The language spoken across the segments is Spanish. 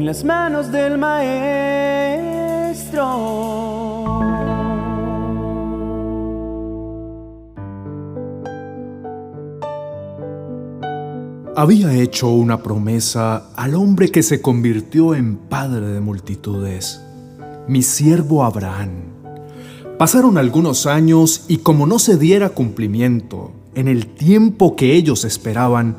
en las manos del maestro. Había hecho una promesa al hombre que se convirtió en padre de multitudes, mi siervo Abraham. Pasaron algunos años y como no se diera cumplimiento en el tiempo que ellos esperaban,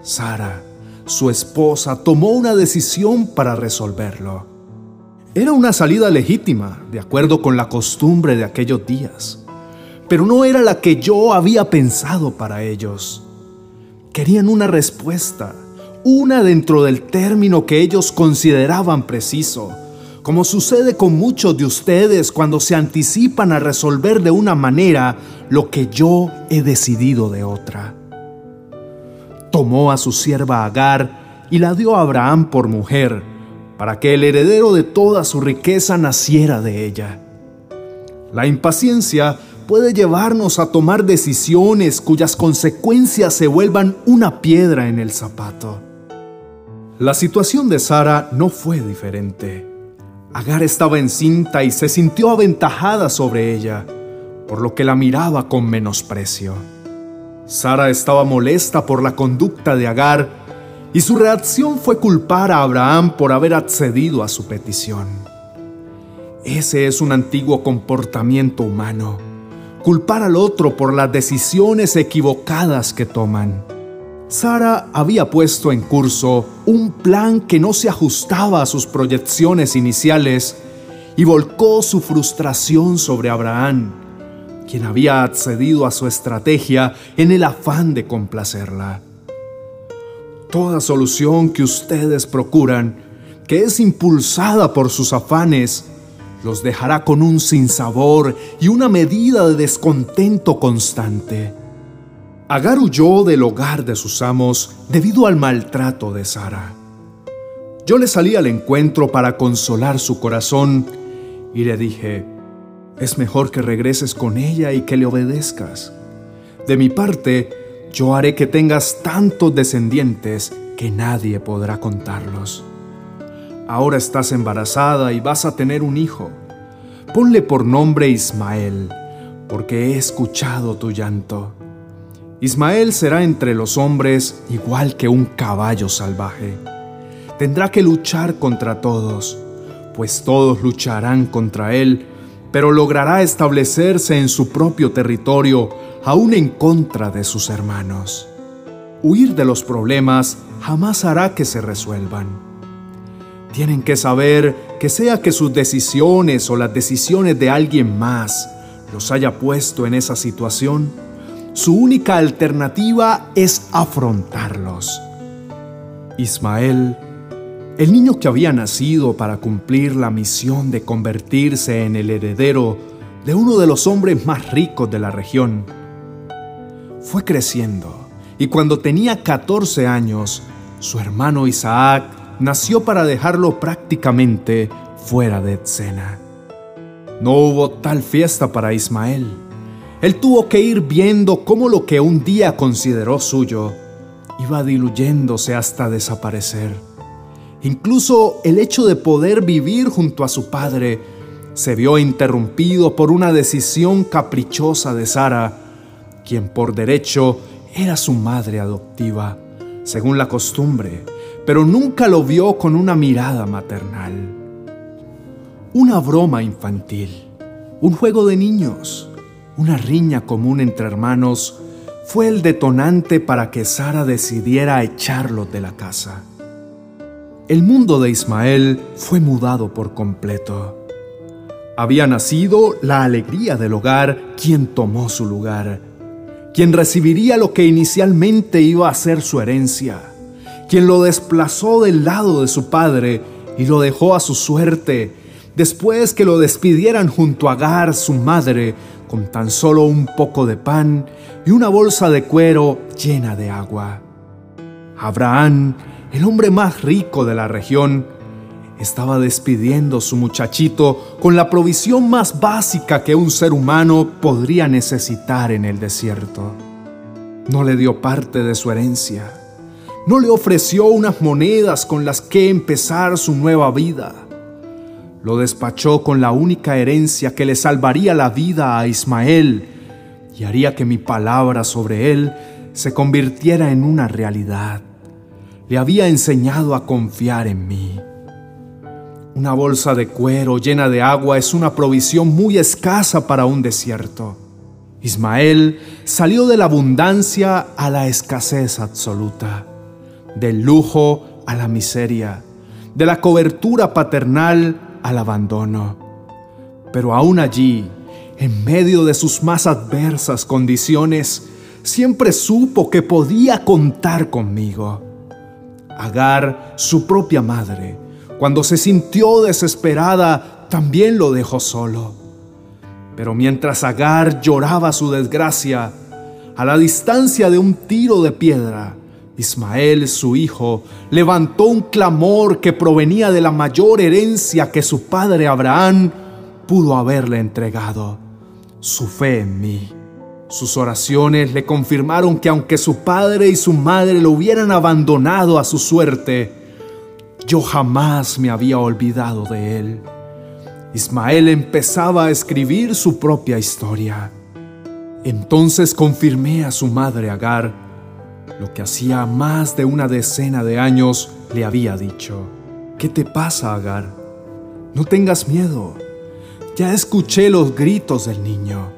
Sara, su esposa, tomó una decisión para resolverlo. Era una salida legítima, de acuerdo con la costumbre de aquellos días, pero no era la que yo había pensado para ellos. Querían una respuesta, una dentro del término que ellos consideraban preciso, como sucede con muchos de ustedes cuando se anticipan a resolver de una manera lo que yo he decidido de otra tomó a su sierva Agar y la dio a Abraham por mujer, para que el heredero de toda su riqueza naciera de ella. La impaciencia puede llevarnos a tomar decisiones cuyas consecuencias se vuelvan una piedra en el zapato. La situación de Sara no fue diferente. Agar estaba encinta y se sintió aventajada sobre ella, por lo que la miraba con menosprecio. Sara estaba molesta por la conducta de Agar y su reacción fue culpar a Abraham por haber accedido a su petición. Ese es un antiguo comportamiento humano, culpar al otro por las decisiones equivocadas que toman. Sara había puesto en curso un plan que no se ajustaba a sus proyecciones iniciales y volcó su frustración sobre Abraham, quien había accedido a su estrategia en el afán de complacerla. Toda solución que ustedes procuran, que es impulsada por sus afanes, los dejará con un sinsabor y una medida de descontento constante. Agar huyó del hogar de sus amos debido al maltrato de Sara. Yo le salí al encuentro para consolar su corazón y le dije, es mejor que regreses con ella y que le obedezcas. De mi parte, yo haré que tengas tantos descendientes que nadie podrá contarlos. Ahora estás embarazada y vas a tener un hijo. Ponle por nombre Ismael, porque he escuchado tu llanto. Ismael será entre los hombres igual que un caballo salvaje. Tendrá que luchar contra todos, pues todos lucharán contra él pero logrará establecerse en su propio territorio, aún en contra de sus hermanos. Huir de los problemas jamás hará que se resuelvan. Tienen que saber que sea que sus decisiones o las decisiones de alguien más los haya puesto en esa situación, su única alternativa es afrontarlos. Ismael el niño que había nacido para cumplir la misión de convertirse en el heredero de uno de los hombres más ricos de la región, fue creciendo y cuando tenía 14 años, su hermano Isaac nació para dejarlo prácticamente fuera de escena. No hubo tal fiesta para Ismael. Él tuvo que ir viendo cómo lo que un día consideró suyo iba diluyéndose hasta desaparecer. Incluso el hecho de poder vivir junto a su padre se vio interrumpido por una decisión caprichosa de Sara, quien por derecho era su madre adoptiva, según la costumbre, pero nunca lo vio con una mirada maternal. Una broma infantil, un juego de niños, una riña común entre hermanos fue el detonante para que Sara decidiera echarlo de la casa. El mundo de Ismael fue mudado por completo. Había nacido la alegría del hogar, quien tomó su lugar, quien recibiría lo que inicialmente iba a ser su herencia, quien lo desplazó del lado de su padre y lo dejó a su suerte, después que lo despidieran junto a Agar, su madre, con tan solo un poco de pan y una bolsa de cuero llena de agua. Abraham el hombre más rico de la región, estaba despidiendo su muchachito con la provisión más básica que un ser humano podría necesitar en el desierto. No le dio parte de su herencia, no le ofreció unas monedas con las que empezar su nueva vida. Lo despachó con la única herencia que le salvaría la vida a Ismael y haría que mi palabra sobre él se convirtiera en una realidad. Le había enseñado a confiar en mí. Una bolsa de cuero llena de agua es una provisión muy escasa para un desierto. Ismael salió de la abundancia a la escasez absoluta, del lujo a la miseria, de la cobertura paternal al abandono. Pero aún allí, en medio de sus más adversas condiciones, siempre supo que podía contar conmigo. Agar, su propia madre, cuando se sintió desesperada, también lo dejó solo. Pero mientras Agar lloraba su desgracia, a la distancia de un tiro de piedra, Ismael, su hijo, levantó un clamor que provenía de la mayor herencia que su padre Abraham pudo haberle entregado, su fe en mí. Sus oraciones le confirmaron que aunque su padre y su madre lo hubieran abandonado a su suerte, yo jamás me había olvidado de él. Ismael empezaba a escribir su propia historia. Entonces confirmé a su madre Agar lo que hacía más de una decena de años le había dicho. ¿Qué te pasa, Agar? No tengas miedo. Ya escuché los gritos del niño.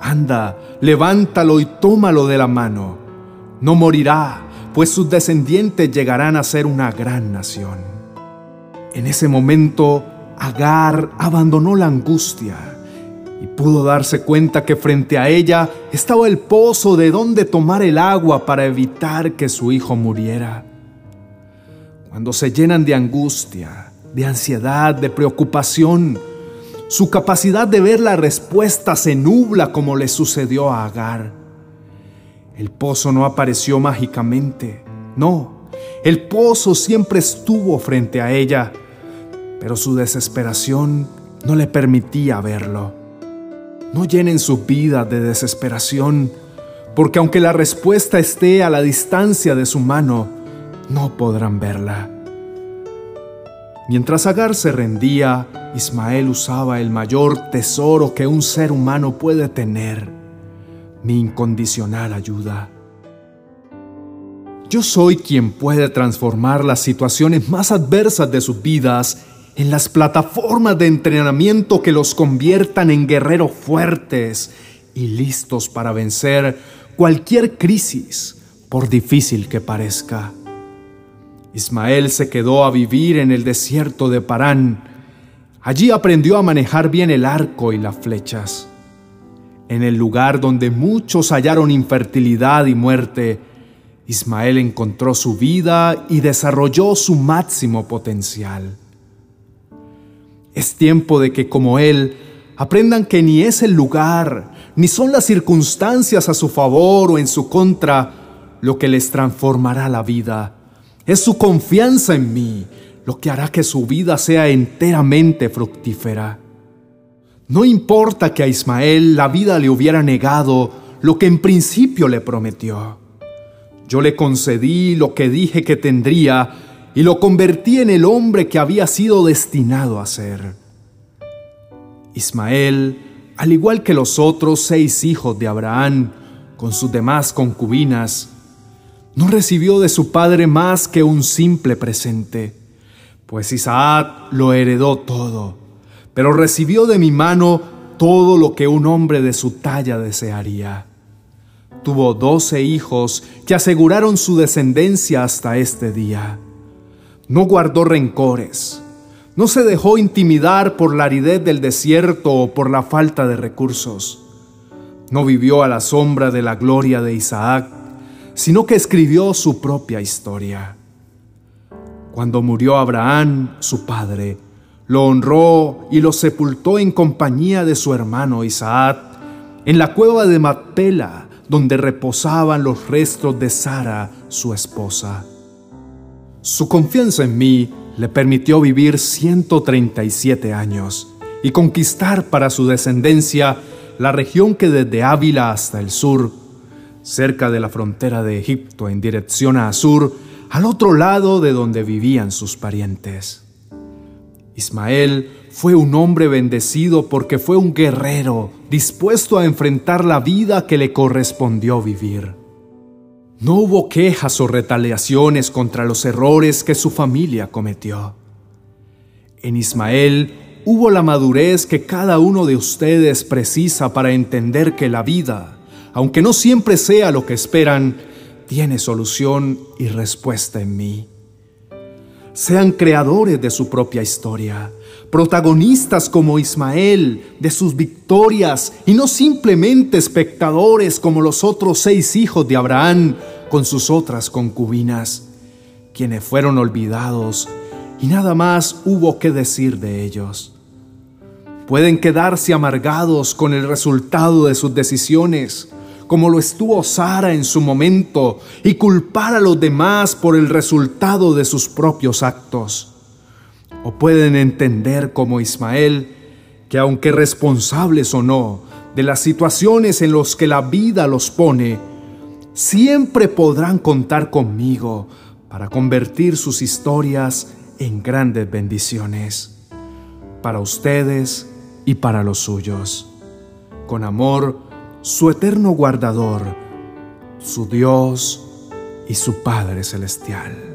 Anda, levántalo y tómalo de la mano. No morirá, pues sus descendientes llegarán a ser una gran nación. En ese momento Agar abandonó la angustia y pudo darse cuenta que frente a ella estaba el pozo de donde tomar el agua para evitar que su hijo muriera. Cuando se llenan de angustia, de ansiedad, de preocupación, su capacidad de ver la respuesta se nubla como le sucedió a Agar. El pozo no apareció mágicamente, no, el pozo siempre estuvo frente a ella pero su desesperación no le permitía verlo. No llenen su vida de desesperación, porque aunque la respuesta esté a la distancia de su mano, no podrán verla. Mientras Agar se rendía, Ismael usaba el mayor tesoro que un ser humano puede tener, mi incondicional ayuda. Yo soy quien puede transformar las situaciones más adversas de sus vidas en las plataformas de entrenamiento que los conviertan en guerreros fuertes y listos para vencer cualquier crisis, por difícil que parezca. Ismael se quedó a vivir en el desierto de Parán. Allí aprendió a manejar bien el arco y las flechas. En el lugar donde muchos hallaron infertilidad y muerte, Ismael encontró su vida y desarrolló su máximo potencial. Es tiempo de que como Él aprendan que ni es el lugar, ni son las circunstancias a su favor o en su contra lo que les transformará la vida. Es su confianza en mí lo que hará que su vida sea enteramente fructífera. No importa que a Ismael la vida le hubiera negado lo que en principio le prometió. Yo le concedí lo que dije que tendría y lo convertí en el hombre que había sido destinado a ser. Ismael, al igual que los otros seis hijos de Abraham, con sus demás concubinas, no recibió de su padre más que un simple presente, pues Isaac lo heredó todo, pero recibió de mi mano todo lo que un hombre de su talla desearía. Tuvo doce hijos que aseguraron su descendencia hasta este día no guardó rencores, no se dejó intimidar por la aridez del desierto o por la falta de recursos. No vivió a la sombra de la gloria de Isaac, sino que escribió su propia historia. Cuando murió Abraham, su padre, lo honró y lo sepultó en compañía de su hermano Isaac en la cueva de Matpela, donde reposaban los restos de Sara, su esposa. Su confianza en mí le permitió vivir 137 años y conquistar para su descendencia la región que desde Ávila hasta el sur, cerca de la frontera de Egipto en dirección a Asur, al otro lado de donde vivían sus parientes. Ismael fue un hombre bendecido porque fue un guerrero dispuesto a enfrentar la vida que le correspondió vivir. No hubo quejas o retaliaciones contra los errores que su familia cometió. En Ismael hubo la madurez que cada uno de ustedes precisa para entender que la vida, aunque no siempre sea lo que esperan, tiene solución y respuesta en mí. Sean creadores de su propia historia, protagonistas como Ismael de sus victorias y no simplemente espectadores como los otros seis hijos de Abraham con sus otras concubinas, quienes fueron olvidados y nada más hubo que decir de ellos. Pueden quedarse amargados con el resultado de sus decisiones, como lo estuvo Sara en su momento, y culpar a los demás por el resultado de sus propios actos. O pueden entender como Ismael que aunque responsables o no de las situaciones en las que la vida los pone, siempre podrán contar conmigo para convertir sus historias en grandes bendiciones para ustedes y para los suyos. Con amor, su eterno guardador, su Dios y su Padre Celestial.